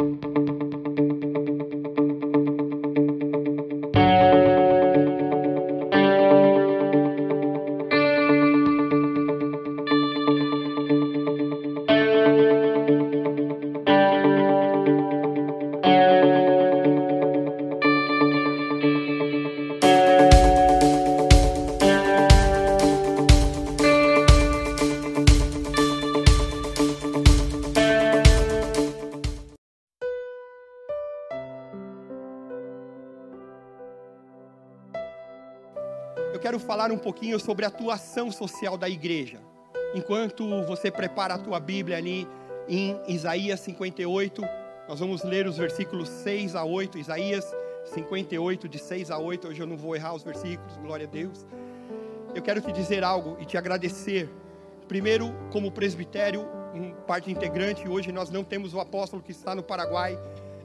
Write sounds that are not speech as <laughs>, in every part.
falar um pouquinho sobre a atuação social da igreja. Enquanto você prepara a tua Bíblia ali em Isaías 58, nós vamos ler os versículos 6 a 8, Isaías 58, de 6 a 8. Hoje eu não vou errar os versículos, glória a Deus. Eu quero te dizer algo e te agradecer. Primeiro, como presbitério, parte integrante, hoje nós não temos o apóstolo que está no Paraguai,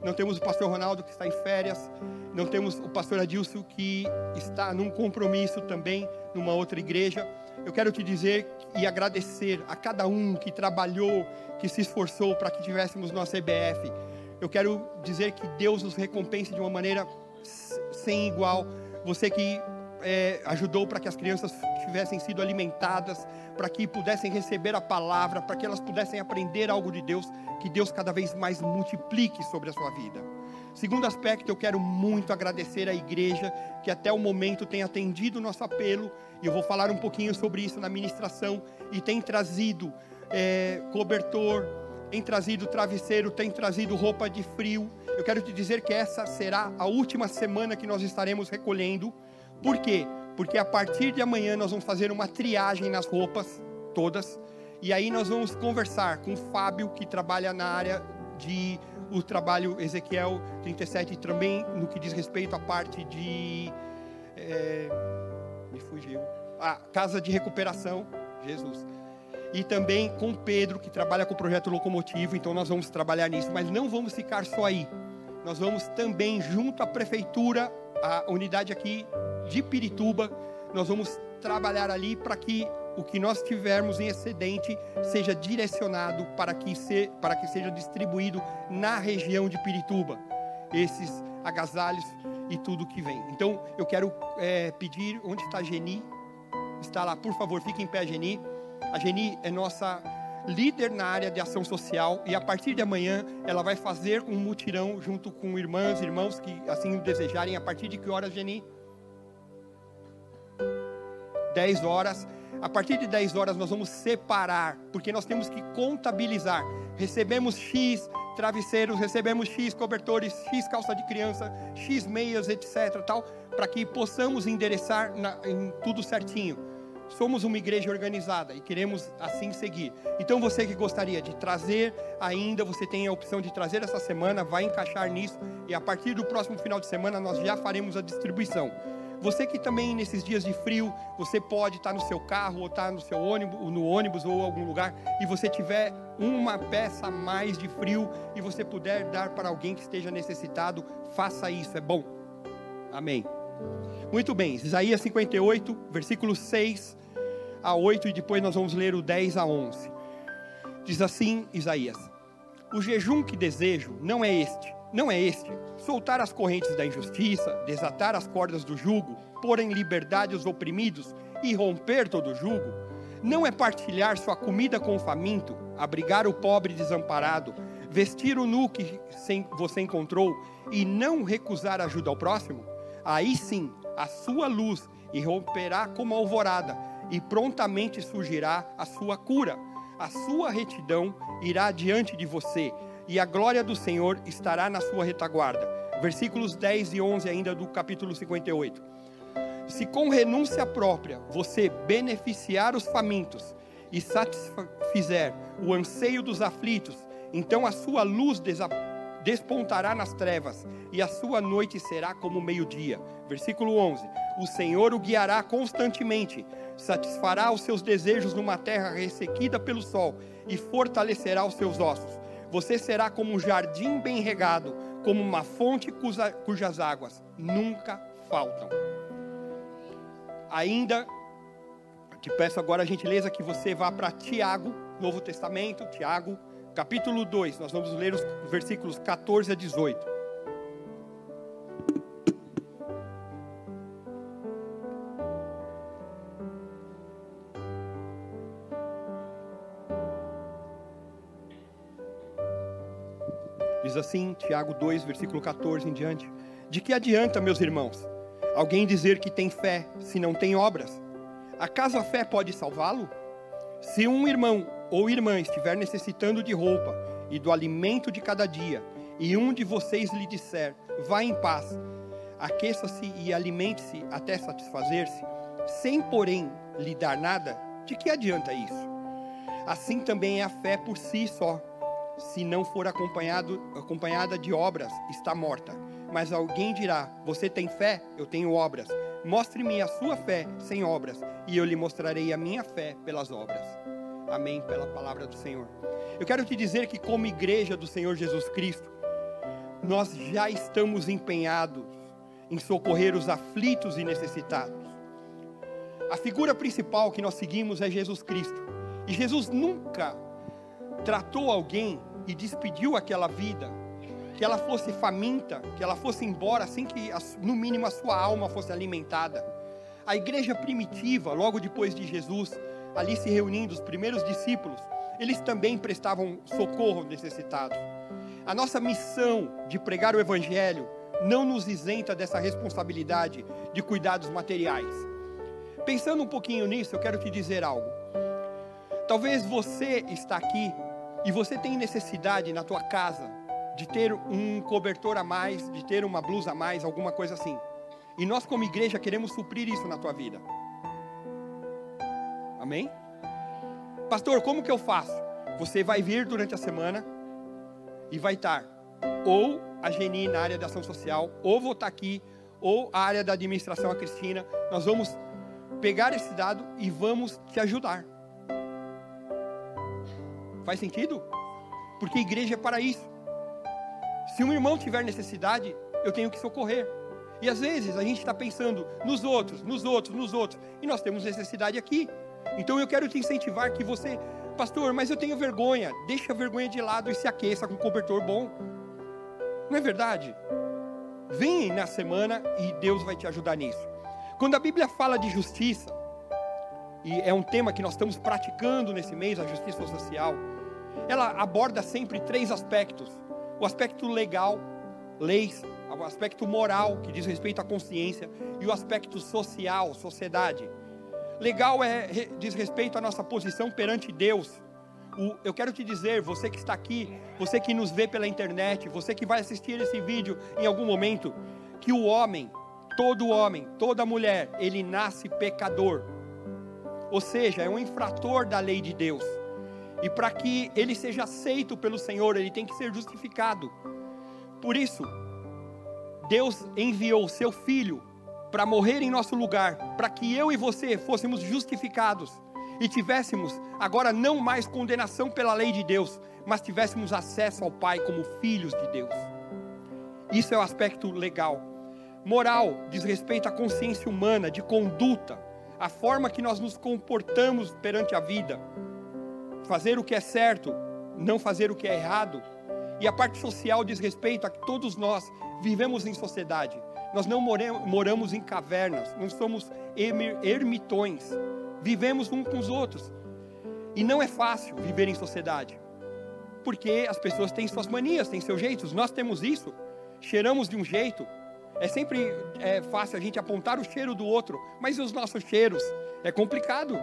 não temos o pastor Ronaldo que está em férias, não temos o pastor Adilson que está num compromisso também numa outra igreja. Eu quero te dizer e agradecer a cada um que trabalhou, que se esforçou para que tivéssemos nossa EBF. Eu quero dizer que Deus nos recompense de uma maneira sem igual. Você que é, ajudou para que as crianças tivessem sido alimentadas, para que pudessem receber a palavra, para que elas pudessem aprender algo de Deus, que Deus cada vez mais multiplique sobre a sua vida. Segundo aspecto, eu quero muito agradecer à igreja que até o momento tem atendido o nosso apelo, e eu vou falar um pouquinho sobre isso na ministração, e tem trazido é, cobertor, tem trazido travesseiro, tem trazido roupa de frio. Eu quero te dizer que essa será a última semana que nós estaremos recolhendo. Por quê? Porque a partir de amanhã nós vamos fazer uma triagem nas roupas todas. E aí nós vamos conversar com o Fábio, que trabalha na área de o trabalho Ezequiel 37 também no que diz respeito à parte de é, me fugiu a casa de recuperação Jesus e também com Pedro que trabalha com o projeto locomotivo então nós vamos trabalhar nisso mas não vamos ficar só aí nós vamos também junto à prefeitura a unidade aqui de Pirituba nós vamos trabalhar ali para que o que nós tivermos em excedente seja direcionado para que, se, para que seja distribuído na região de Pirituba. Esses agasalhos e tudo que vem. Então, eu quero é, pedir, onde está a Geni? Está lá, por favor, fique em pé, Geni. A Geni é nossa líder na área de ação social e a partir de amanhã ela vai fazer um mutirão junto com irmãs e irmãos que assim desejarem. A partir de que horas, Geni? 10 horas a partir de 10 horas nós vamos separar, porque nós temos que contabilizar. Recebemos X travesseiros, recebemos X cobertores, X calça de criança, X meias, etc. tal, para que possamos endereçar na, em tudo certinho. Somos uma igreja organizada e queremos assim seguir. Então você que gostaria de trazer ainda, você tem a opção de trazer essa semana, vai encaixar nisso e a partir do próximo final de semana nós já faremos a distribuição. Você que também nesses dias de frio, você pode estar no seu carro ou estar no seu ônibus, no ônibus ou algum lugar e você tiver uma peça a mais de frio e você puder dar para alguém que esteja necessitado, faça isso, é bom. Amém. Muito bem, Isaías 58, versículos 6 a 8 e depois nós vamos ler o 10 a 11. Diz assim Isaías: O jejum que desejo não é este não é este: soltar as correntes da injustiça, desatar as cordas do jugo, pôr em liberdade os oprimidos e romper todo o jugo? Não é partilhar sua comida com o faminto, abrigar o pobre desamparado, vestir o nu que você encontrou e não recusar ajuda ao próximo? Aí sim, a sua luz irromperá como alvorada e prontamente surgirá a sua cura. A sua retidão irá diante de você e a glória do Senhor estará na sua retaguarda. Versículos 10 e 11 ainda do capítulo 58. Se com renúncia própria você beneficiar os famintos e satisfizer o anseio dos aflitos, então a sua luz despontará nas trevas e a sua noite será como meio-dia. Versículo 11: O Senhor o guiará constantemente, satisfará os seus desejos numa terra ressequida pelo sol e fortalecerá os seus ossos. Você será como um jardim bem regado, como uma fonte cuja, cujas águas nunca faltam. Ainda, te peço agora a gentileza que você vá para Tiago, Novo Testamento, Tiago, capítulo 2, nós vamos ler os versículos 14 a 18. Assim, Tiago 2, versículo 14 em diante: De que adianta, meus irmãos, alguém dizer que tem fé se não tem obras? Acaso a fé pode salvá-lo? Se um irmão ou irmã estiver necessitando de roupa e do alimento de cada dia, e um de vocês lhe disser: Vá em paz, aqueça-se e alimente-se até satisfazer-se, sem porém lhe dar nada, de que adianta isso? Assim também é a fé por si só. Se não for acompanhado, acompanhada de obras, está morta. Mas alguém dirá: Você tem fé? Eu tenho obras. Mostre-me a sua fé sem obras, e eu lhe mostrarei a minha fé pelas obras. Amém. Pela palavra do Senhor. Eu quero te dizer que, como igreja do Senhor Jesus Cristo, nós já estamos empenhados em socorrer os aflitos e necessitados. A figura principal que nós seguimos é Jesus Cristo. E Jesus nunca tratou alguém e despediu aquela vida, que ela fosse faminta, que ela fosse embora sem que, no mínimo, a sua alma fosse alimentada. A igreja primitiva, logo depois de Jesus, ali se reunindo, os primeiros discípulos, eles também prestavam socorro aos necessitados. A nossa missão de pregar o Evangelho não nos isenta dessa responsabilidade de cuidados materiais. Pensando um pouquinho nisso, eu quero te dizer algo. Talvez você está aqui e você tem necessidade na tua casa de ter um cobertor a mais, de ter uma blusa a mais, alguma coisa assim. E nós como igreja queremos suprir isso na tua vida. Amém? Pastor, como que eu faço? Você vai vir durante a semana e vai estar ou a Geni na área da ação social, ou vou estar aqui, ou a área da administração, a Cristina. Nós vamos pegar esse dado e vamos te ajudar. Faz sentido? Porque igreja é para isso. Se um irmão tiver necessidade, eu tenho que socorrer. E às vezes a gente está pensando nos outros, nos outros, nos outros, e nós temos necessidade aqui. Então eu quero te incentivar que você, pastor, mas eu tenho vergonha. Deixa a vergonha de lado e se aqueça com um cobertor bom. Não é verdade? Vem na semana e Deus vai te ajudar nisso. Quando a Bíblia fala de justiça, e é um tema que nós estamos praticando nesse mês, a justiça social, ela aborda sempre três aspectos: o aspecto legal, leis, o aspecto moral, que diz respeito à consciência, e o aspecto social, sociedade. Legal é, diz respeito à nossa posição perante Deus. Eu quero te dizer, você que está aqui, você que nos vê pela internet, você que vai assistir esse vídeo em algum momento, que o homem, todo homem, toda mulher, ele nasce pecador. Ou seja, é um infrator da lei de Deus. E para que ele seja aceito pelo Senhor, ele tem que ser justificado. Por isso, Deus enviou o seu filho para morrer em nosso lugar, para que eu e você fôssemos justificados e tivéssemos agora não mais condenação pela lei de Deus, mas tivéssemos acesso ao Pai como filhos de Deus. Isso é o aspecto legal. Moral diz respeito à consciência humana, de conduta, a forma que nós nos comportamos perante a vida, fazer o que é certo, não fazer o que é errado. E a parte social diz respeito a que todos nós vivemos em sociedade. Nós não moramos em cavernas, não somos ermitões. Vivemos uns com os outros. E não é fácil viver em sociedade. Porque as pessoas têm suas manias, têm seus jeitos. Nós temos isso. Cheiramos de um jeito. É sempre é, fácil a gente apontar o cheiro do outro. Mas e os nossos cheiros? É complicado.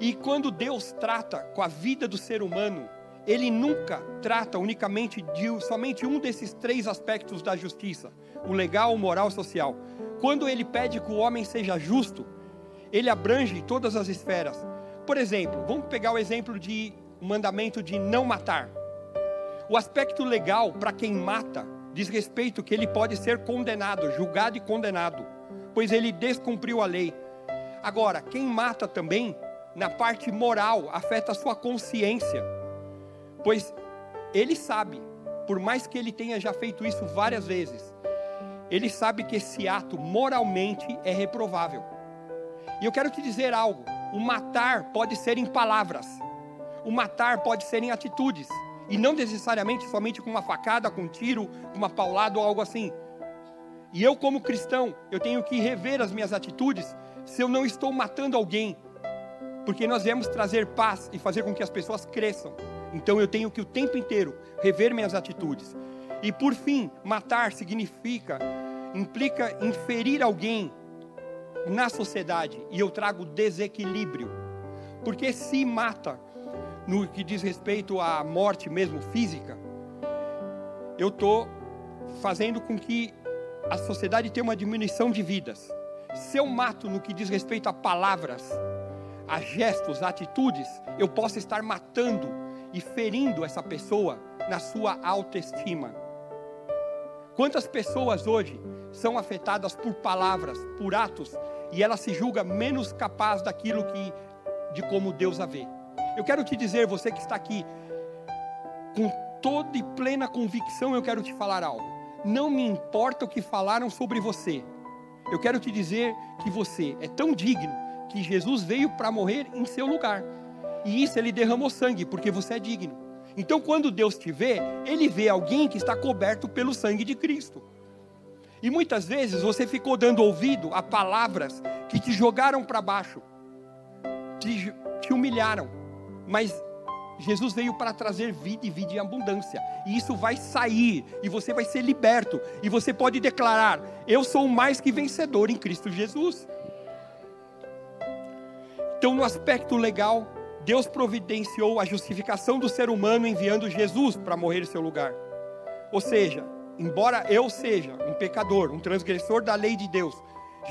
E quando Deus trata com a vida do ser humano, ele nunca trata unicamente de somente um desses três aspectos da justiça: o legal, o moral e o social. Quando ele pede que o homem seja justo, ele abrange todas as esferas. Por exemplo, vamos pegar o exemplo de mandamento de não matar. O aspecto legal para quem mata diz respeito que ele pode ser condenado, julgado e condenado, pois ele descumpriu a lei. Agora, quem mata também, na parte moral, afeta a sua consciência Pois ele sabe, por mais que ele tenha já feito isso várias vezes, ele sabe que esse ato moralmente é reprovável. E eu quero te dizer algo: o matar pode ser em palavras, o matar pode ser em atitudes, E não necessariamente somente com uma facada, com um tiro, uma paulada ou algo assim. E eu, como cristão, eu tenho que rever as minhas atitudes se eu não estou matando alguém. Porque nós viemos trazer paz e fazer com que as pessoas cresçam. Então eu tenho que o tempo inteiro rever minhas atitudes. E por fim, matar significa, implica inferir alguém na sociedade. E eu trago desequilíbrio. Porque se mata, no que diz respeito à morte mesmo física, eu estou fazendo com que a sociedade tenha uma diminuição de vidas. Se eu mato no que diz respeito a palavras, a gestos, a atitudes, eu posso estar matando e ferindo essa pessoa na sua autoestima. Quantas pessoas hoje são afetadas por palavras, por atos, e ela se julga menos capaz daquilo que de como Deus a vê. Eu quero te dizer, você que está aqui, com toda e plena convicção, eu quero te falar algo. Não me importa o que falaram sobre você. Eu quero te dizer que você é tão digno que Jesus veio para morrer em seu lugar. E isso ele derramou sangue, porque você é digno. Então, quando Deus te vê, Ele vê alguém que está coberto pelo sangue de Cristo. E muitas vezes você ficou dando ouvido a palavras que te jogaram para baixo, te, te humilharam, mas Jesus veio para trazer vida e vida em abundância. E isso vai sair, e você vai ser liberto. E você pode declarar: Eu sou mais que vencedor em Cristo Jesus. Então, no aspecto legal, Deus providenciou a justificação do ser humano enviando Jesus para morrer em seu lugar. Ou seja, embora eu seja um pecador, um transgressor da lei de Deus,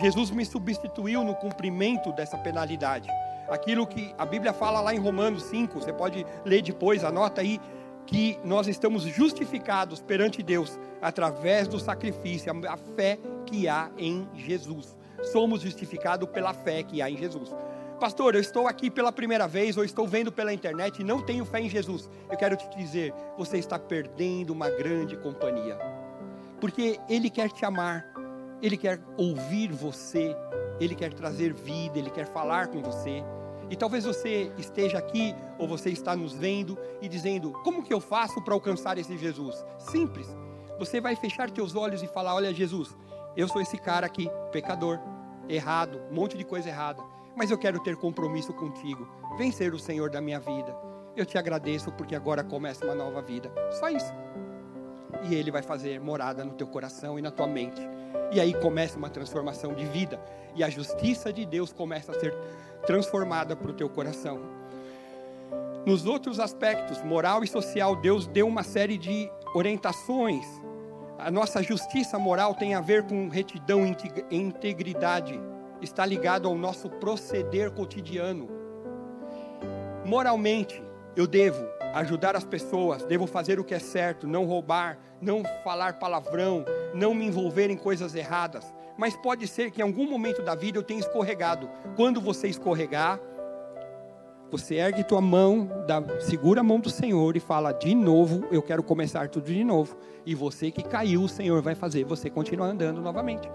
Jesus me substituiu no cumprimento dessa penalidade. Aquilo que a Bíblia fala lá em Romanos 5, você pode ler depois, anota aí, que nós estamos justificados perante Deus através do sacrifício, a fé que há em Jesus. Somos justificados pela fé que há em Jesus. Pastor, eu estou aqui pela primeira vez ou estou vendo pela internet e não tenho fé em Jesus. Eu quero te dizer, você está perdendo uma grande companhia. Porque Ele quer te amar, Ele quer ouvir você, Ele quer trazer vida, Ele quer falar com você. E talvez você esteja aqui ou você está nos vendo e dizendo: como que eu faço para alcançar esse Jesus? Simples. Você vai fechar teus olhos e falar: olha, Jesus, eu sou esse cara aqui, pecador, errado, um monte de coisa errada mas eu quero ter compromisso contigo. Vencer o Senhor da minha vida. Eu te agradeço porque agora começa uma nova vida. Só isso. E Ele vai fazer morada no teu coração e na tua mente. E aí começa uma transformação de vida. E a justiça de Deus começa a ser transformada para o teu coração. Nos outros aspectos, moral e social, Deus deu uma série de orientações. A nossa justiça moral tem a ver com retidão e integridade está ligado ao nosso proceder cotidiano. Moralmente, eu devo ajudar as pessoas, devo fazer o que é certo, não roubar, não falar palavrão, não me envolver em coisas erradas. Mas pode ser que em algum momento da vida eu tenha escorregado. Quando você escorregar, você ergue tua mão, dá, segura a mão do Senhor e fala: De novo, eu quero começar tudo de novo. E você que caiu, o Senhor vai fazer você continuar andando novamente.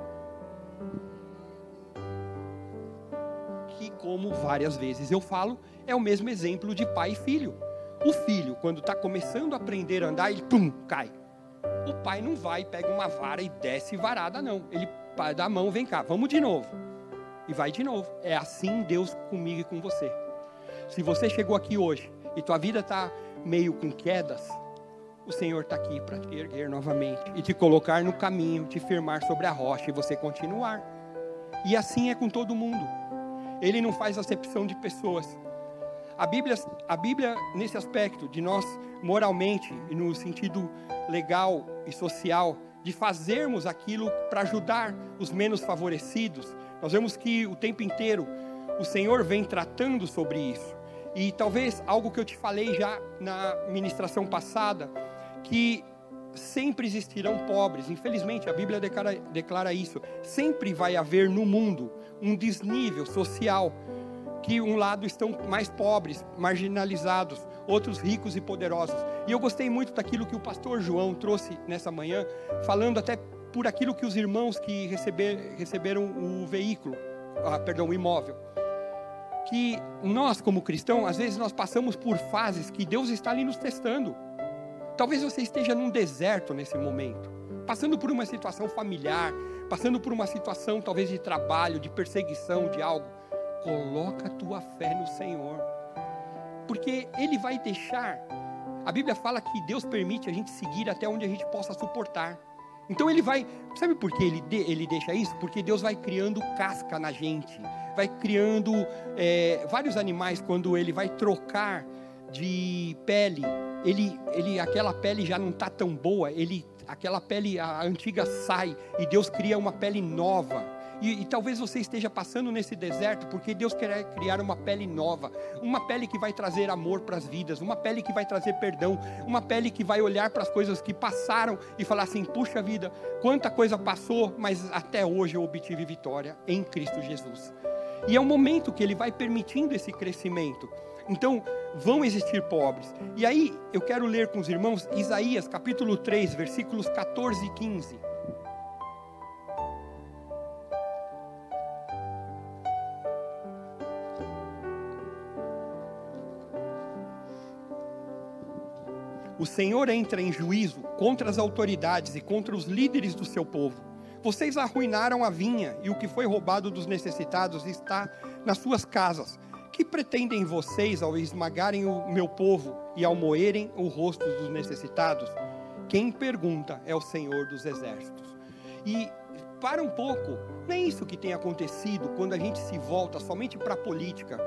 Como várias vezes eu falo, é o mesmo exemplo de pai e filho. O filho, quando está começando a aprender a andar, ele pum, cai. O pai não vai, pega uma vara e desce varada, não. Ele dá a mão, vem cá, vamos de novo. E vai de novo. É assim Deus comigo e com você. Se você chegou aqui hoje e tua vida está meio com quedas, o Senhor está aqui para te erguer novamente e te colocar no caminho, te firmar sobre a rocha e você continuar. E assim é com todo mundo. Ele não faz acepção de pessoas. A Bíblia, a Bíblia, nesse aspecto de nós moralmente e no sentido legal e social, de fazermos aquilo para ajudar os menos favorecidos, nós vemos que o tempo inteiro o Senhor vem tratando sobre isso. E talvez algo que eu te falei já na ministração passada, que sempre existirão pobres. Infelizmente, a Bíblia declara, declara isso. Sempre vai haver no mundo um desnível social, que um lado estão mais pobres, marginalizados, outros ricos e poderosos. E eu gostei muito daquilo que o pastor João trouxe nessa manhã, falando até por aquilo que os irmãos que receber, receberam o veículo, ah, perdão, o imóvel. Que nós, como cristãos, às vezes nós passamos por fases que Deus está ali nos testando. Talvez você esteja num deserto nesse momento, passando por uma situação familiar, passando por uma situação talvez de trabalho, de perseguição, de algo. Coloca a tua fé no Senhor, porque Ele vai deixar. A Bíblia fala que Deus permite a gente seguir até onde a gente possa suportar. Então ele vai, sabe por que ele, ele deixa isso? Porque Deus vai criando casca na gente, vai criando é, vários animais quando ele vai trocar de pele, ele, ele, aquela pele já não está tão boa, ele, aquela pele a antiga sai e Deus cria uma pele nova. E, e, talvez você esteja passando nesse deserto porque Deus quer criar uma pele nova, uma pele que vai trazer amor para as vidas, uma pele que vai trazer perdão, uma pele que vai olhar para as coisas que passaram e falar assim: puxa vida, quanta coisa passou, mas até hoje eu obtive vitória em Cristo Jesus. E é um momento que Ele vai permitindo esse crescimento. Então, vão existir pobres. E aí, eu quero ler com os irmãos Isaías capítulo 3, versículos 14 e 15. O Senhor entra em juízo contra as autoridades e contra os líderes do seu povo. Vocês arruinaram a vinha e o que foi roubado dos necessitados está nas suas casas. Que pretendem vocês ao esmagarem o meu povo e ao moerem o rosto dos necessitados? Quem pergunta é o Senhor dos exércitos. E para um pouco, não é isso que tem acontecido quando a gente se volta somente para a política,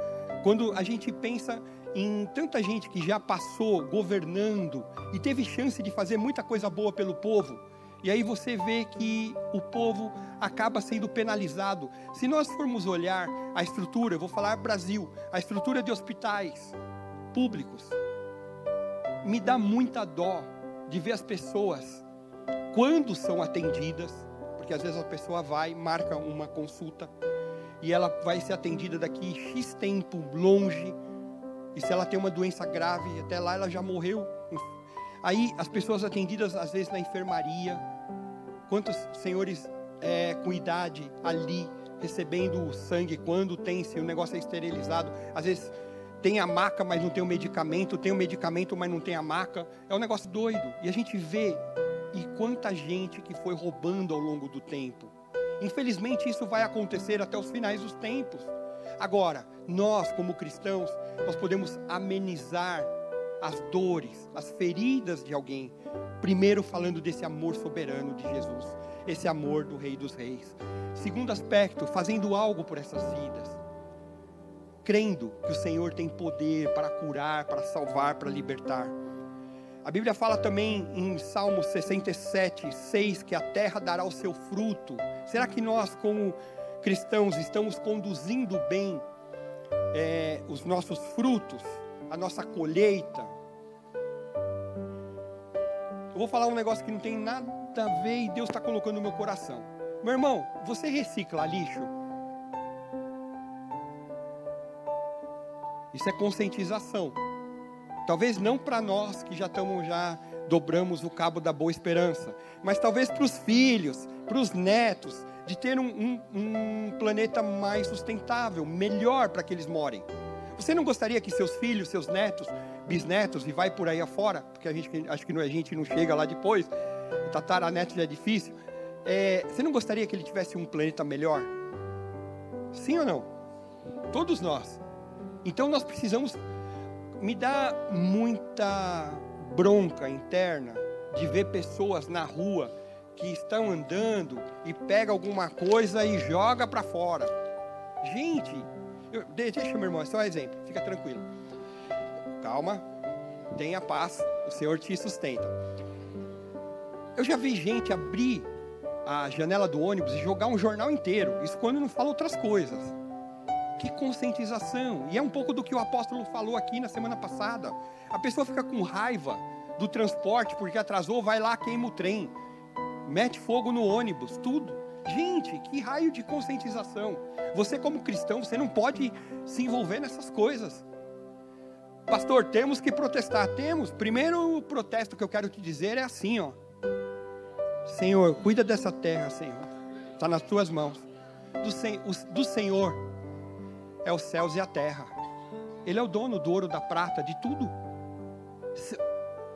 quando a gente pensa em tanta gente que já passou governando e teve chance de fazer muita coisa boa pelo povo. E aí você vê que o povo acaba sendo penalizado. Se nós formos olhar a estrutura, eu vou falar Brasil, a estrutura de hospitais públicos, me dá muita dó de ver as pessoas quando são atendidas, porque às vezes a pessoa vai, marca uma consulta e ela vai ser atendida daqui X tempo longe e se ela tem uma doença grave, até lá ela já morreu. Aí as pessoas atendidas às vezes na enfermaria, quantos senhores é, com idade ali recebendo o sangue quando tem, se o negócio é esterilizado, às vezes tem a maca, mas não tem o medicamento, tem o medicamento, mas não tem a maca. É um negócio doido. E a gente vê e quanta gente que foi roubando ao longo do tempo. Infelizmente isso vai acontecer até os finais dos tempos. Agora, nós como cristãos, nós podemos amenizar as dores, as feridas de alguém, primeiro falando desse amor soberano de Jesus, esse amor do Rei dos Reis. Segundo aspecto, fazendo algo por essas vidas, crendo que o Senhor tem poder para curar, para salvar, para libertar. A Bíblia fala também em Salmo 67, 6 que a terra dará o seu fruto. Será que nós, como cristãos, estamos conduzindo bem é, os nossos frutos, a nossa colheita. Eu vou falar um negócio que não tem nada a ver e Deus está colocando no meu coração. Meu irmão, você recicla lixo? Isso é conscientização. Talvez não para nós que já estamos já dobramos o cabo da boa esperança, mas talvez para os filhos, para os netos, de ter um, um, um planeta mais sustentável, melhor para que eles morem. Você não gostaria que seus filhos, seus netos, bisnetos, e vai por aí afora, porque a gente, acho que a gente não chega lá depois, tataraneto já é difícil, é, você não gostaria que ele tivesse um planeta melhor? Sim ou não? Todos nós. Então nós precisamos. Me dá muita bronca interna de ver pessoas na rua que estão andando e pega alguma coisa e joga para fora. Gente, eu, deixa meu irmão, é só um exemplo, fica tranquilo. Calma, tenha paz, o Senhor te sustenta. Eu já vi gente abrir a janela do ônibus e jogar um jornal inteiro, isso quando não fala outras coisas. Que conscientização, e é um pouco do que o apóstolo falou aqui na semana passada. A pessoa fica com raiva do transporte porque atrasou, vai lá, queima o trem mete fogo no ônibus, tudo. Gente, que raio de conscientização. Você, como cristão, você não pode se envolver nessas coisas. Pastor, temos que protestar. Temos. Primeiro protesto que eu quero te dizer é assim, ó. Senhor, cuida dessa terra, Senhor. Está nas tuas mãos. Do, sen do Senhor é os céus e a terra. Ele é o dono do ouro, da prata, de tudo.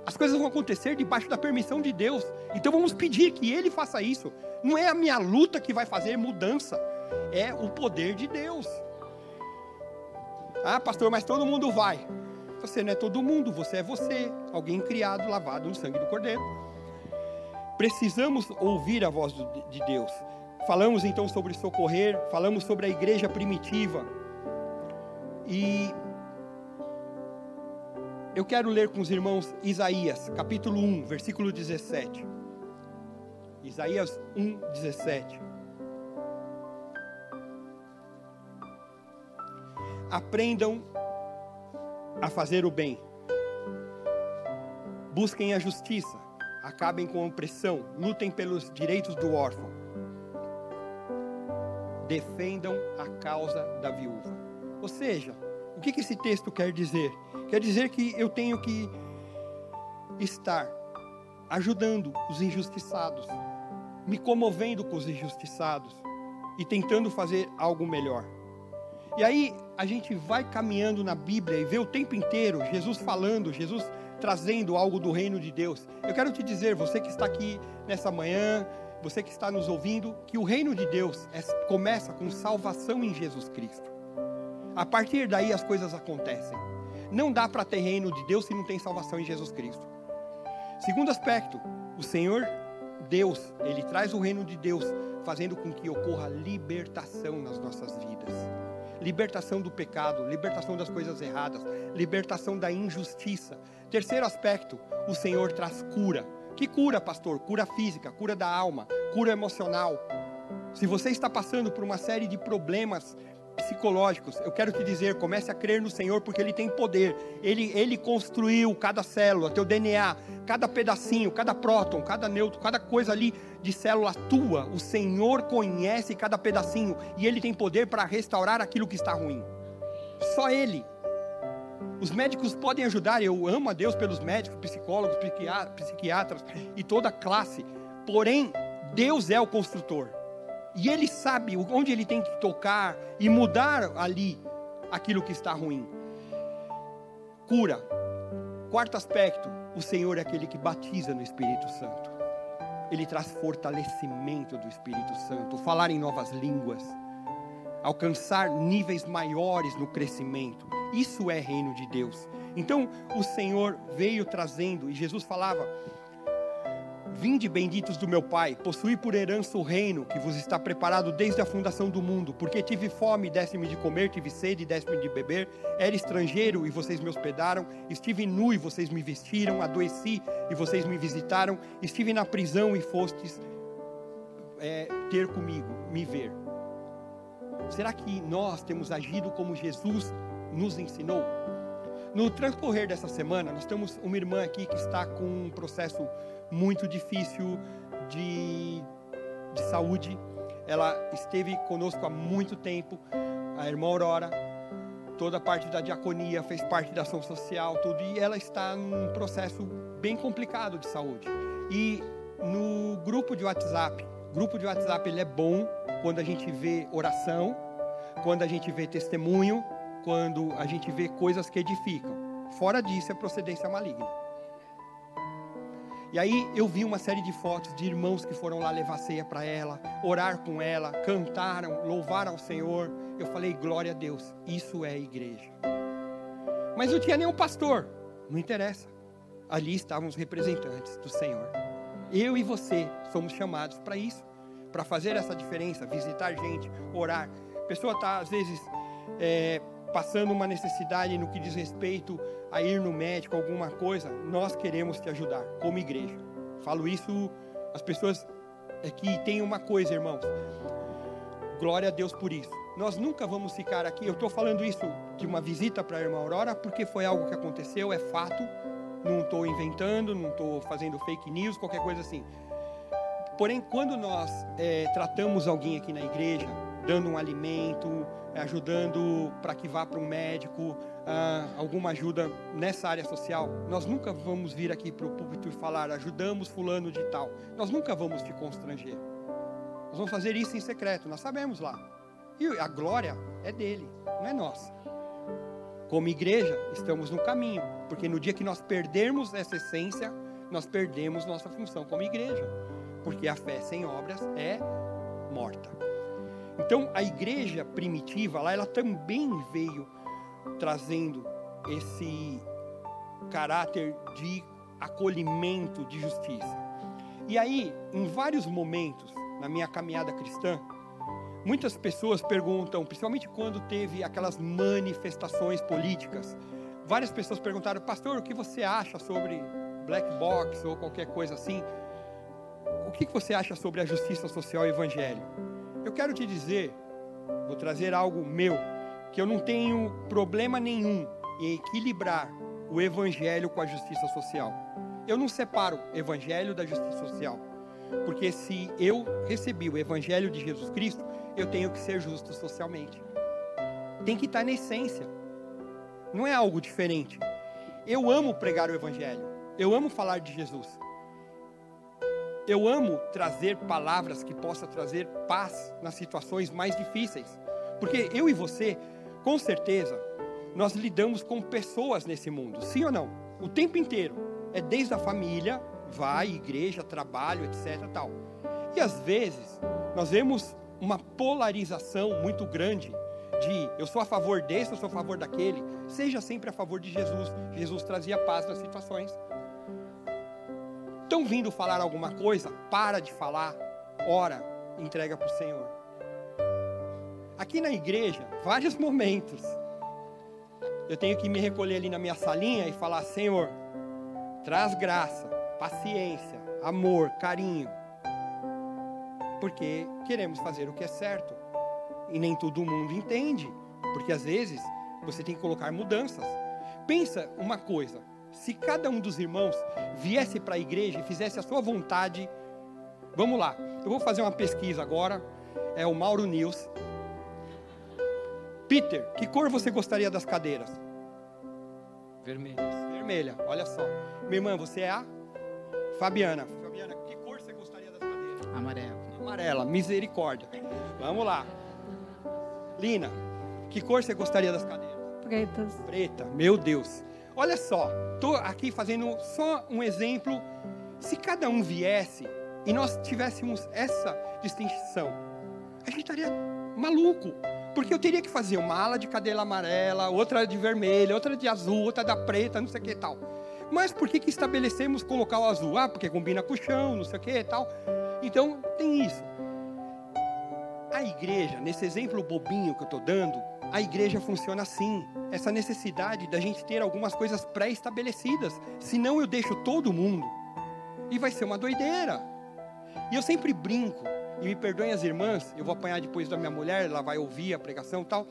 As coisas vão acontecer debaixo da permissão de Deus. Então vamos pedir que Ele faça isso. Não é a minha luta que vai fazer mudança, é o poder de Deus. Ah, pastor, mas todo mundo vai. Você não é todo mundo, você é você, alguém criado, lavado no sangue do Cordeiro. Precisamos ouvir a voz de Deus. Falamos então sobre socorrer, falamos sobre a igreja primitiva. E eu quero ler com os irmãos Isaías, capítulo 1, versículo 17. Isaías 1, 17. Aprendam a fazer o bem, busquem a justiça, acabem com a opressão, lutem pelos direitos do órfão, defendam a causa da viúva. Ou seja, o que esse texto quer dizer? Quer dizer que eu tenho que estar ajudando os injustiçados, me comovendo com os injustiçados e tentando fazer algo melhor. E aí a gente vai caminhando na Bíblia e vê o tempo inteiro Jesus falando, Jesus trazendo algo do reino de Deus. Eu quero te dizer, você que está aqui nessa manhã, você que está nos ouvindo, que o reino de Deus é, começa com salvação em Jesus Cristo. A partir daí as coisas acontecem. Não dá para ter reino de Deus se não tem salvação em Jesus Cristo. Segundo aspecto, o Senhor Deus, ele traz o reino de Deus, fazendo com que ocorra libertação nas nossas vidas. Libertação do pecado, libertação das coisas erradas, libertação da injustiça. Terceiro aspecto, o Senhor traz cura. Que cura, pastor? Cura física, cura da alma, cura emocional. Se você está passando por uma série de problemas psicológicos, eu quero te dizer, comece a crer no Senhor porque Ele tem poder. Ele, ele construiu cada célula, teu DNA, cada pedacinho, cada próton, cada neutro, cada coisa ali de célula tua. O Senhor conhece cada pedacinho e Ele tem poder para restaurar aquilo que está ruim. Só Ele. Os médicos podem ajudar, eu amo a Deus pelos médicos, psicólogos, psiquiatras e toda a classe. Porém, Deus é o construtor. E ele sabe onde ele tem que tocar e mudar ali aquilo que está ruim. Cura. Quarto aspecto, o Senhor é aquele que batiza no Espírito Santo. Ele traz fortalecimento do Espírito Santo, falar em novas línguas, alcançar níveis maiores no crescimento. Isso é reino de Deus. Então, o Senhor veio trazendo, e Jesus falava: Vinde benditos do meu Pai, possuí por herança o reino que vos está preparado desde a fundação do mundo, porque tive fome, deste-me de comer, tive sede, deste-me de beber, era estrangeiro e vocês me hospedaram, estive nu e vocês me vestiram, adoeci e vocês me visitaram, estive na prisão e fostes é, ter comigo, me ver. Será que nós temos agido como Jesus nos ensinou? No transcorrer dessa semana, nós temos uma irmã aqui que está com um processo muito difícil de, de saúde. Ela esteve conosco há muito tempo, a irmã Aurora, toda a parte da diaconia, fez parte da ação social, tudo, e ela está num processo bem complicado de saúde. E no grupo de WhatsApp, grupo de WhatsApp ele é bom quando a gente vê oração, quando a gente vê testemunho, quando a gente vê coisas que edificam. Fora disso é procedência maligna. E aí eu vi uma série de fotos de irmãos que foram lá levar ceia para ela, orar com ela, cantaram, louvaram ao Senhor. Eu falei, glória a Deus, isso é igreja. Mas não tinha nenhum pastor, não interessa. Ali estavam os representantes do Senhor. Eu e você somos chamados para isso, para fazer essa diferença, visitar gente, orar. A pessoa está, às vezes, é, passando uma necessidade no que diz respeito a ir no médico, alguma coisa, nós queremos te ajudar como igreja. Falo isso, as pessoas é que tem uma coisa, irmãos. Glória a Deus por isso. Nós nunca vamos ficar aqui. Eu estou falando isso de uma visita para a irmã Aurora, porque foi algo que aconteceu, é fato. Não estou inventando, não estou fazendo fake news, qualquer coisa assim. Porém, quando nós é, tratamos alguém aqui na igreja, dando um alimento, ajudando para que vá para um médico, ah, alguma ajuda nessa área social, nós nunca vamos vir aqui para o púlpito e falar, ajudamos fulano de tal. Nós nunca vamos te constranger. Nós vamos fazer isso em secreto, nós sabemos lá. E a glória é dele, não é nossa. Como igreja, estamos no caminho. Porque no dia que nós perdermos essa essência, nós perdemos nossa função como igreja. Porque a fé sem obras é morta. Então, a igreja primitiva lá, ela também veio trazendo esse caráter de acolhimento, de justiça. E aí, em vários momentos na minha caminhada cristã, muitas pessoas perguntam, principalmente quando teve aquelas manifestações políticas, várias pessoas perguntaram, pastor, o que você acha sobre black box ou qualquer coisa assim? O que você acha sobre a justiça social e evangelho? Eu quero te dizer, vou trazer algo meu, que eu não tenho problema nenhum em equilibrar o evangelho com a justiça social. Eu não separo evangelho da justiça social. Porque se eu recebi o evangelho de Jesus Cristo, eu tenho que ser justo socialmente. Tem que estar na essência. Não é algo diferente. Eu amo pregar o evangelho. Eu amo falar de Jesus. Eu amo trazer palavras que possam trazer paz nas situações mais difíceis. Porque eu e você, com certeza, nós lidamos com pessoas nesse mundo, sim ou não? O tempo inteiro. É desde a família, vai, igreja, trabalho, etc. Tal. E às vezes, nós vemos uma polarização muito grande de eu sou a favor desse, eu sou a favor daquele. Seja sempre a favor de Jesus. Jesus trazia paz nas situações. Estão vindo falar alguma coisa? Para de falar, ora, entrega para o Senhor. Aqui na igreja, vários <laughs> momentos, eu tenho que me recolher ali na minha salinha e falar: Senhor, traz graça, paciência, amor, carinho, porque queremos fazer o que é certo e nem todo mundo entende, porque às vezes você tem que colocar mudanças. Pensa uma coisa: se cada um dos irmãos viesse para a igreja e fizesse a sua vontade, vamos lá, eu vou fazer uma pesquisa agora, é o Mauro News. Peter, que cor você gostaria das cadeiras? Vermelha. Vermelha, olha só. Minha irmã, você é a Fabiana. Fabiana, que cor você gostaria das cadeiras? Amarela. Amarela, misericórdia. Vamos lá. Lina, que cor você gostaria das cadeiras? Pretas. Preta, meu Deus. Olha só, estou aqui fazendo só um exemplo. Se cada um viesse e nós tivéssemos essa distinção, a gente estaria maluco. Porque eu teria que fazer uma ala de cadeira amarela, outra de vermelha, outra de azul, outra da preta, não sei o que e tal. Mas por que, que estabelecemos colocar o azul? Ah, porque combina com o chão, não sei o que e tal. Então, tem isso. A igreja, nesse exemplo bobinho que eu estou dando, a igreja funciona assim. Essa necessidade da gente ter algumas coisas pré-estabelecidas. Senão eu deixo todo mundo. E vai ser uma doideira. E eu sempre brinco, e me perdoem as irmãs, eu vou apanhar depois da minha mulher, ela vai ouvir a pregação e tal.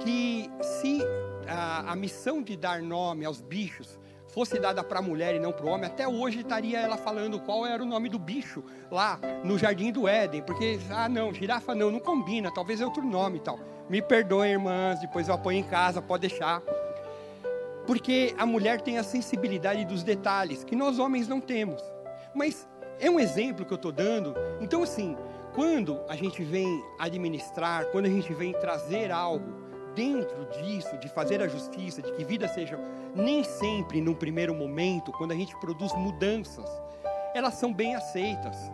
Que se a, a missão de dar nome aos bichos fosse dada para a mulher e não para o homem, até hoje estaria ela falando qual era o nome do bicho lá no jardim do Éden, porque ah não, girafa não, não combina, talvez é outro nome e tal. Me perdoem, irmãs, depois eu apoio em casa, pode deixar. Porque a mulher tem a sensibilidade dos detalhes que nós homens não temos. Mas é um exemplo que eu estou dando. Então, assim, quando a gente vem administrar, quando a gente vem trazer algo dentro disso, de fazer a justiça, de que vida seja, nem sempre no primeiro momento, quando a gente produz mudanças, elas são bem aceitas.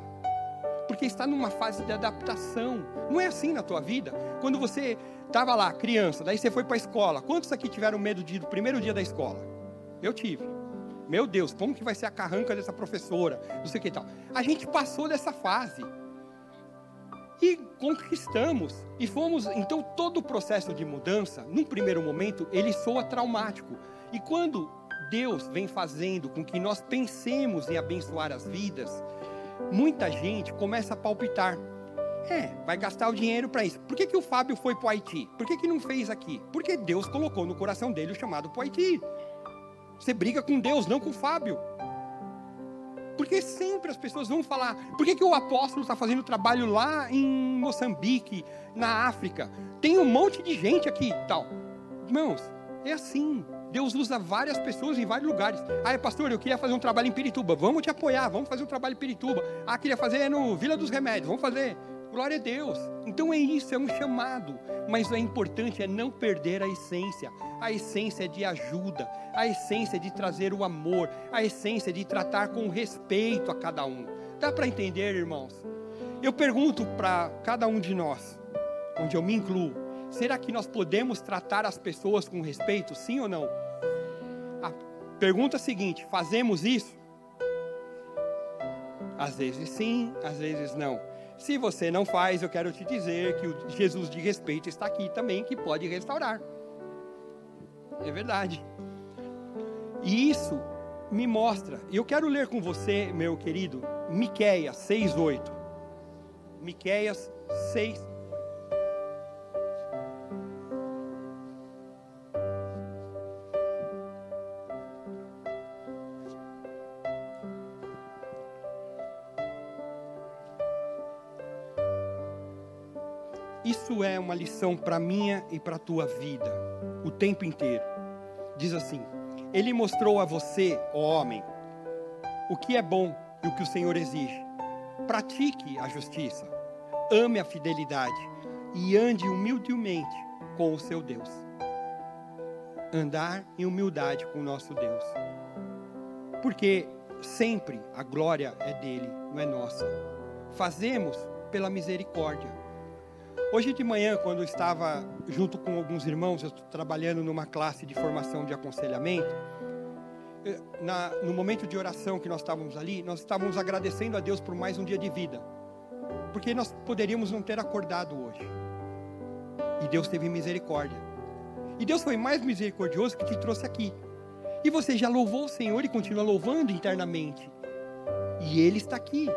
Porque está numa fase de adaptação. Não é assim na tua vida? Quando você estava lá, criança, daí você foi para a escola. Quantos aqui tiveram medo de ir no primeiro dia da escola? Eu tive. Meu Deus, como que vai ser a carranca dessa professora? Não sei o que e tal. A gente passou dessa fase e conquistamos e fomos. Então, todo o processo de mudança, num primeiro momento, ele soa traumático. E quando Deus vem fazendo com que nós pensemos em abençoar as vidas, muita gente começa a palpitar. É, vai gastar o dinheiro para isso. Por que, que o Fábio foi para o Haiti? Por que, que não fez aqui? Porque Deus colocou no coração dele o chamado para o Haiti. Você briga com Deus, não com o Fábio. Porque sempre as pessoas vão falar: por que, que o apóstolo está fazendo trabalho lá em Moçambique, na África? Tem um monte de gente aqui e tal. Irmãos, é assim. Deus usa várias pessoas em vários lugares. Ah, pastor, eu queria fazer um trabalho em Pirituba. Vamos te apoiar, vamos fazer um trabalho em Pirituba. Ah, queria fazer no Vila dos Remédios. Vamos fazer. Glória a Deus. Então é isso, é um chamado. Mas o importante é não perder a essência. A essência é de ajuda, a essência é de trazer o amor, a essência é de tratar com respeito a cada um. Dá para entender, irmãos? Eu pergunto para cada um de nós, onde eu me incluo, será que nós podemos tratar as pessoas com respeito, sim ou não? Pergunta seguinte: fazemos isso? Às vezes sim, às vezes não. Se você não faz, eu quero te dizer que o Jesus de respeito está aqui também, que pode restaurar. É verdade. E isso me mostra. Eu quero ler com você, meu querido, Miqueias 6:8. Miqueias 6 lição para minha e para a tua vida, o tempo inteiro. Diz assim: Ele mostrou a você, ó homem, o que é bom e o que o Senhor exige. Pratique a justiça, ame a fidelidade e ande humildemente com o seu Deus. Andar em humildade com o nosso Deus. Porque sempre a glória é dele, não é nossa. Fazemos pela misericórdia Hoje de manhã, quando eu estava junto com alguns irmãos, eu estou trabalhando numa classe de formação de aconselhamento. Na, no momento de oração que nós estávamos ali, nós estávamos agradecendo a Deus por mais um dia de vida, porque nós poderíamos não ter acordado hoje. E Deus teve misericórdia. E Deus foi mais misericordioso que te trouxe aqui. E você já louvou o Senhor e continua louvando internamente. E Ele está aqui.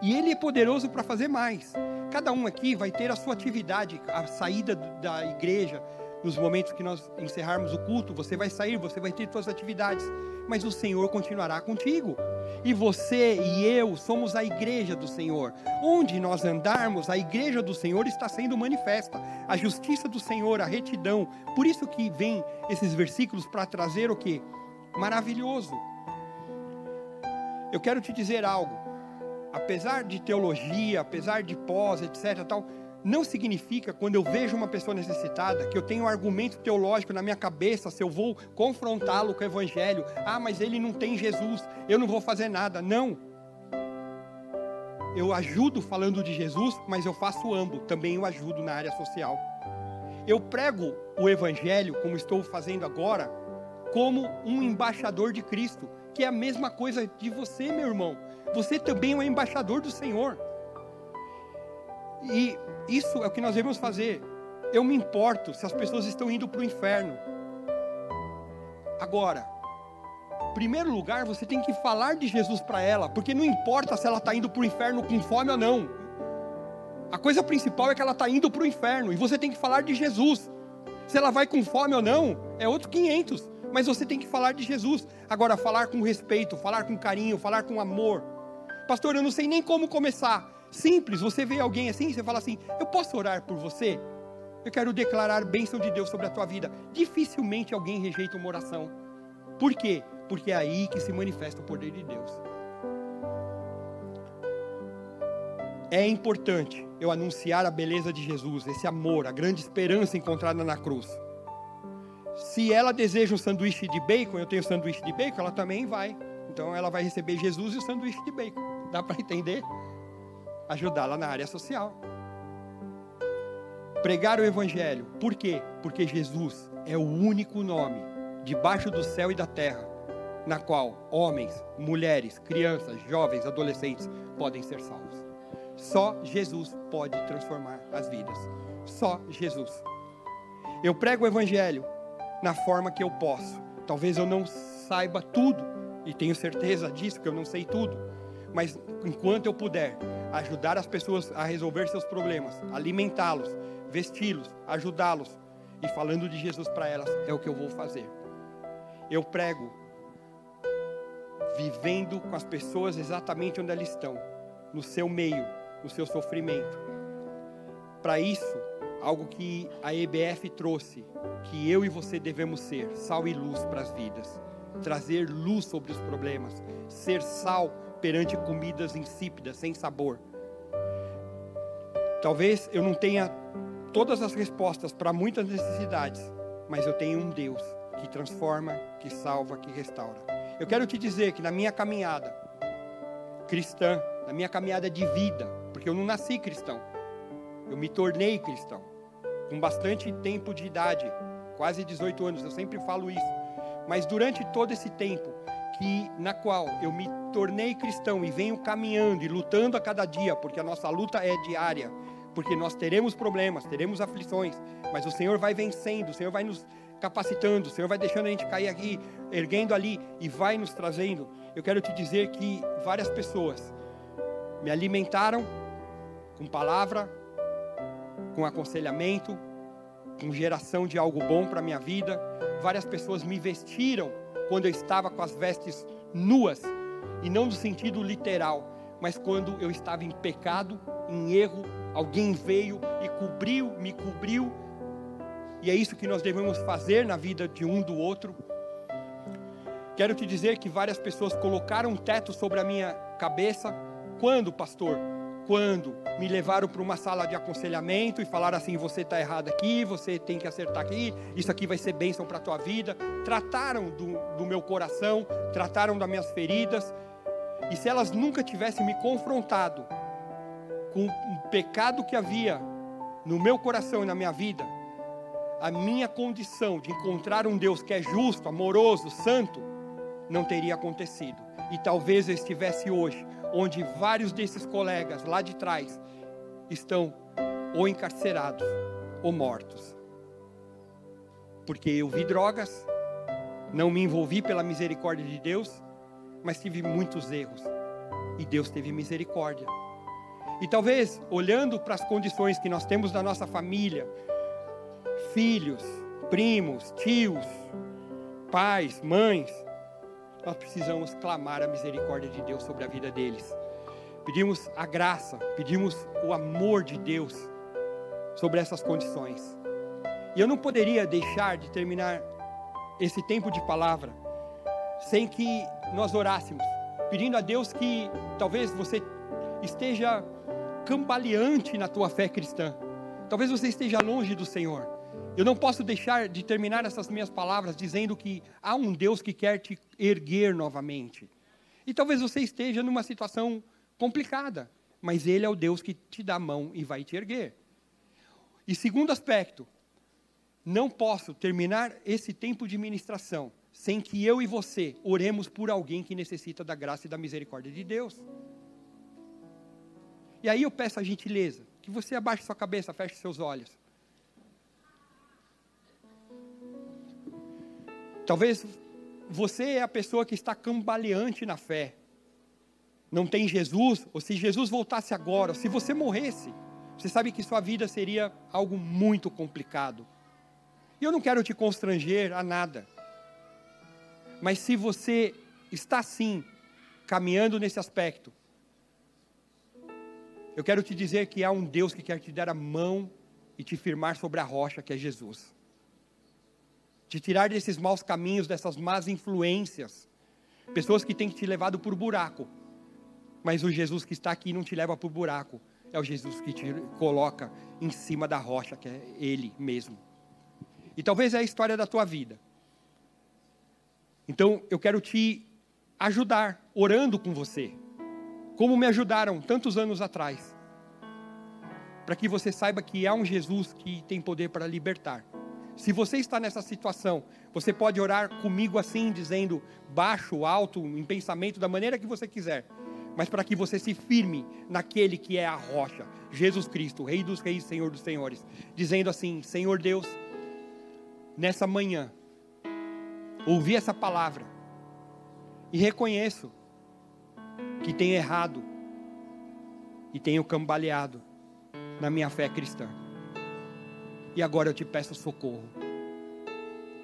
E Ele é poderoso para fazer mais. Cada um aqui vai ter a sua atividade, a saída da igreja, nos momentos que nós encerrarmos o culto, você vai sair, você vai ter suas atividades, mas o Senhor continuará contigo. E você e eu somos a igreja do Senhor. Onde nós andarmos, a igreja do Senhor está sendo manifesta. A justiça do Senhor, a retidão. Por isso que vem esses versículos para trazer o que? Maravilhoso. Eu quero te dizer algo apesar de teologia, apesar de pós, etc, tal, não significa quando eu vejo uma pessoa necessitada que eu tenho um argumento teológico na minha cabeça se eu vou confrontá-lo com o evangelho. Ah, mas ele não tem Jesus, eu não vou fazer nada. Não. Eu ajudo falando de Jesus, mas eu faço ambos, também eu ajudo na área social. Eu prego o evangelho, como estou fazendo agora, como um embaixador de Cristo, que é a mesma coisa de você, meu irmão você também é um embaixador do Senhor. E isso é o que nós devemos fazer. Eu me importo se as pessoas estão indo para o inferno. Agora, em primeiro lugar, você tem que falar de Jesus para ela, porque não importa se ela está indo para o inferno com fome ou não. A coisa principal é que ela está indo para o inferno e você tem que falar de Jesus. Se ela vai com fome ou não, é outro 500. Mas você tem que falar de Jesus. Agora, falar com respeito, falar com carinho, falar com amor Pastor, eu não sei nem como começar. Simples, você vê alguém assim, você fala assim: Eu posso orar por você? Eu quero declarar bênção de Deus sobre a tua vida. Dificilmente alguém rejeita uma oração. Por quê? Porque é aí que se manifesta o poder de Deus. É importante eu anunciar a beleza de Jesus, esse amor, a grande esperança encontrada na cruz. Se ela deseja um sanduíche de bacon, eu tenho sanduíche de bacon, ela também vai. Então ela vai receber Jesus e o sanduíche de bacon. Dá para entender? Ajudá-la na área social. Pregar o Evangelho. Por quê? Porque Jesus é o único nome debaixo do céu e da terra na qual homens, mulheres, crianças, jovens, adolescentes podem ser salvos. Só Jesus pode transformar as vidas. Só Jesus. Eu prego o Evangelho na forma que eu posso. Talvez eu não saiba tudo, e tenho certeza disso, que eu não sei tudo mas enquanto eu puder ajudar as pessoas a resolver seus problemas, alimentá-los, vesti-los, ajudá-los e falando de Jesus para elas, é o que eu vou fazer. Eu prego vivendo com as pessoas exatamente onde elas estão, no seu meio, no seu sofrimento. Para isso, algo que a EBF trouxe, que eu e você devemos ser, sal e luz para as vidas, trazer luz sobre os problemas, ser sal perante comidas insípidas, sem sabor. Talvez eu não tenha todas as respostas para muitas necessidades, mas eu tenho um Deus que transforma, que salva, que restaura. Eu quero te dizer que na minha caminhada cristã, na minha caminhada de vida, porque eu não nasci cristão, eu me tornei cristão com bastante tempo de idade, quase 18 anos, eu sempre falo isso. Mas durante todo esse tempo que na qual eu me tornei cristão e venho caminhando e lutando a cada dia, porque a nossa luta é diária, porque nós teremos problemas, teremos aflições, mas o Senhor vai vencendo, o Senhor vai nos capacitando, o Senhor vai deixando a gente cair aqui, erguendo ali e vai nos trazendo. Eu quero te dizer que várias pessoas me alimentaram com palavra, com aconselhamento, com geração de algo bom para minha vida. Várias pessoas me vestiram quando eu estava com as vestes nuas, e não no sentido literal, mas quando eu estava em pecado, em erro, alguém veio e cobriu, me cobriu. E é isso que nós devemos fazer na vida de um do outro. Quero te dizer que várias pessoas colocaram um teto sobre a minha cabeça. Quando, pastor? Quando me levaram para uma sala de aconselhamento e falaram assim: você está errado aqui, você tem que acertar aqui, isso aqui vai ser bênção para a tua vida. Trataram do, do meu coração, trataram das minhas feridas. E se elas nunca tivessem me confrontado com o pecado que havia no meu coração e na minha vida, a minha condição de encontrar um Deus que é justo, amoroso, santo, não teria acontecido. E talvez eu estivesse hoje onde vários desses colegas lá de trás estão ou encarcerados ou mortos. Porque eu vi drogas, não me envolvi pela misericórdia de Deus, mas tive muitos erros. E Deus teve misericórdia. E talvez, olhando para as condições que nós temos da nossa família, filhos, primos, tios, pais, mães, nós precisamos clamar a misericórdia de Deus sobre a vida deles. Pedimos a graça, pedimos o amor de Deus sobre essas condições. E eu não poderia deixar de terminar esse tempo de palavra sem que nós orássemos, pedindo a Deus que talvez você esteja cambaleante na tua fé cristã. Talvez você esteja longe do Senhor. Eu não posso deixar de terminar essas minhas palavras dizendo que há um Deus que quer te erguer novamente. E talvez você esteja numa situação complicada, mas Ele é o Deus que te dá a mão e vai te erguer. E segundo aspecto, não posso terminar esse tempo de ministração sem que eu e você oremos por alguém que necessita da graça e da misericórdia de Deus. E aí eu peço a gentileza que você abaixe sua cabeça, feche seus olhos. Talvez você é a pessoa que está cambaleante na fé. Não tem Jesus, ou se Jesus voltasse agora, ou se você morresse, você sabe que sua vida seria algo muito complicado. E eu não quero te constranger a nada. Mas se você está sim caminhando nesse aspecto, eu quero te dizer que há um Deus que quer te dar a mão e te firmar sobre a rocha que é Jesus te tirar desses maus caminhos, dessas más influências. Pessoas que têm te levado por buraco. Mas o Jesus que está aqui não te leva por buraco. É o Jesus que te coloca em cima da rocha, que é Ele mesmo. E talvez é a história da tua vida. Então eu quero te ajudar, orando com você. Como me ajudaram tantos anos atrás. Para que você saiba que há um Jesus que tem poder para libertar. Se você está nessa situação, você pode orar comigo assim, dizendo baixo, alto, em pensamento, da maneira que você quiser. Mas para que você se firme naquele que é a rocha, Jesus Cristo, Rei dos Reis, Senhor dos Senhores, dizendo assim: Senhor Deus, nessa manhã, ouvi essa palavra e reconheço que tenho errado e tenho cambaleado na minha fé cristã. E agora eu te peço socorro.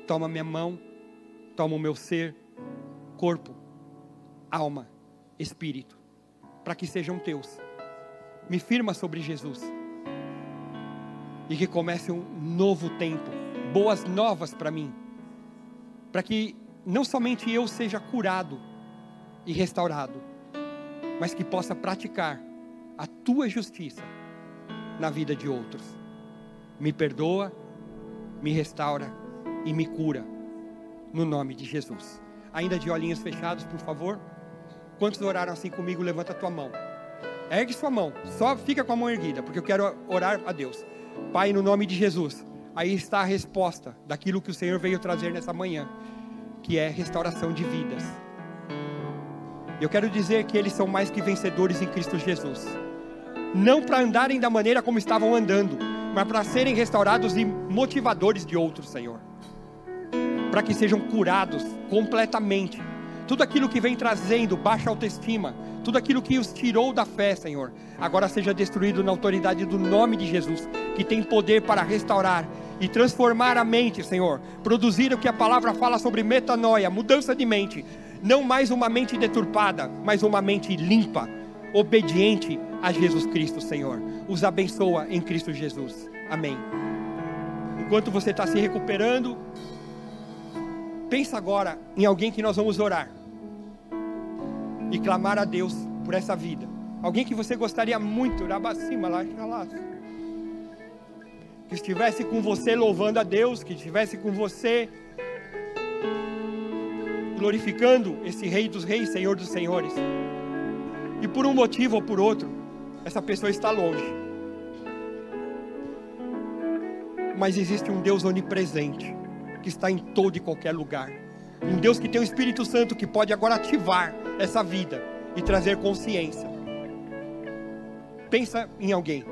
Toma minha mão, toma o meu ser, corpo, alma, espírito, para que sejam teus. Me firma sobre Jesus. E que comece um novo tempo, boas novas para mim. Para que não somente eu seja curado e restaurado, mas que possa praticar a tua justiça na vida de outros. Me perdoa, me restaura e me cura, no nome de Jesus. Ainda de olhinhos fechados, por favor. Quantos oraram assim comigo? Levanta a tua mão. Ergue sua mão, só fica com a mão erguida, porque eu quero orar a Deus. Pai, no nome de Jesus, aí está a resposta daquilo que o Senhor veio trazer nessa manhã, que é restauração de vidas. Eu quero dizer que eles são mais que vencedores em Cristo Jesus. Não para andarem da maneira como estavam andando, mas para serem restaurados e motivadores de outros, Senhor. Para que sejam curados completamente. Tudo aquilo que vem trazendo baixa autoestima, tudo aquilo que os tirou da fé, Senhor, agora seja destruído na autoridade do nome de Jesus, que tem poder para restaurar e transformar a mente, Senhor. Produzir o que a palavra fala sobre metanoia, mudança de mente. Não mais uma mente deturpada, mas uma mente limpa, obediente a Jesus Cristo, Senhor. Os abençoa em Cristo Jesus. Amém. Enquanto você está se recuperando, pensa agora em alguém que nós vamos orar e clamar a Deus por essa vida. Alguém que você gostaria muito, cima lá, lá, que estivesse com você louvando a Deus, que estivesse com você glorificando esse Rei dos Reis, Senhor dos Senhores. E por um motivo ou por outro, essa pessoa está longe. Mas existe um Deus onipresente, que está em todo e qualquer lugar. Um Deus que tem o Espírito Santo que pode agora ativar essa vida e trazer consciência. Pensa em alguém.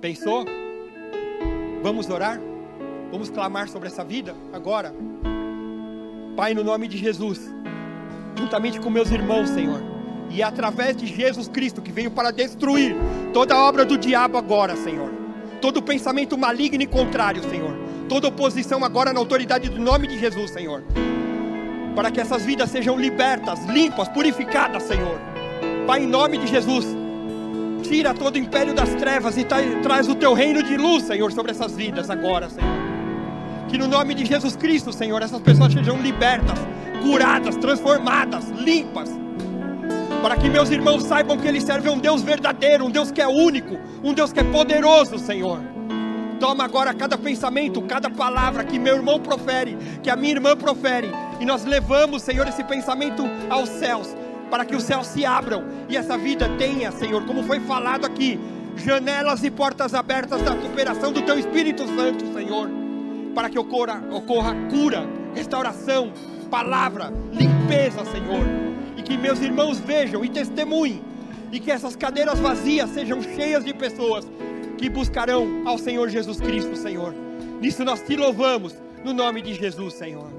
Pensou? Vamos orar? Vamos clamar sobre essa vida agora? Pai, no nome de Jesus, juntamente com meus irmãos, Senhor, e através de Jesus Cristo que veio para destruir toda a obra do diabo agora, Senhor. Todo pensamento maligno e contrário, Senhor. Toda oposição agora na autoridade do nome de Jesus, Senhor. Para que essas vidas sejam libertas, limpas, purificadas, Senhor. Pai, em nome de Jesus, tira todo o império das trevas e tra traz o teu reino de luz, Senhor, sobre essas vidas agora, Senhor. Que no nome de Jesus Cristo, Senhor, essas pessoas sejam libertas, curadas, transformadas, limpas. Para que meus irmãos saibam que eles servem um Deus verdadeiro, um Deus que é único, um Deus que é poderoso, Senhor. Toma agora cada pensamento, cada palavra que meu irmão profere, que a minha irmã profere, e nós levamos, Senhor, esse pensamento aos céus, para que os céus se abram e essa vida tenha, Senhor, como foi falado aqui, janelas e portas abertas da cooperação do Teu Espírito Santo, Senhor para que ocorra, ocorra cura, restauração, palavra, limpeza, Senhor. E que meus irmãos vejam e testemunhem. E que essas cadeiras vazias sejam cheias de pessoas que buscarão ao Senhor Jesus Cristo, Senhor. Nisso nós te louvamos, no nome de Jesus, Senhor.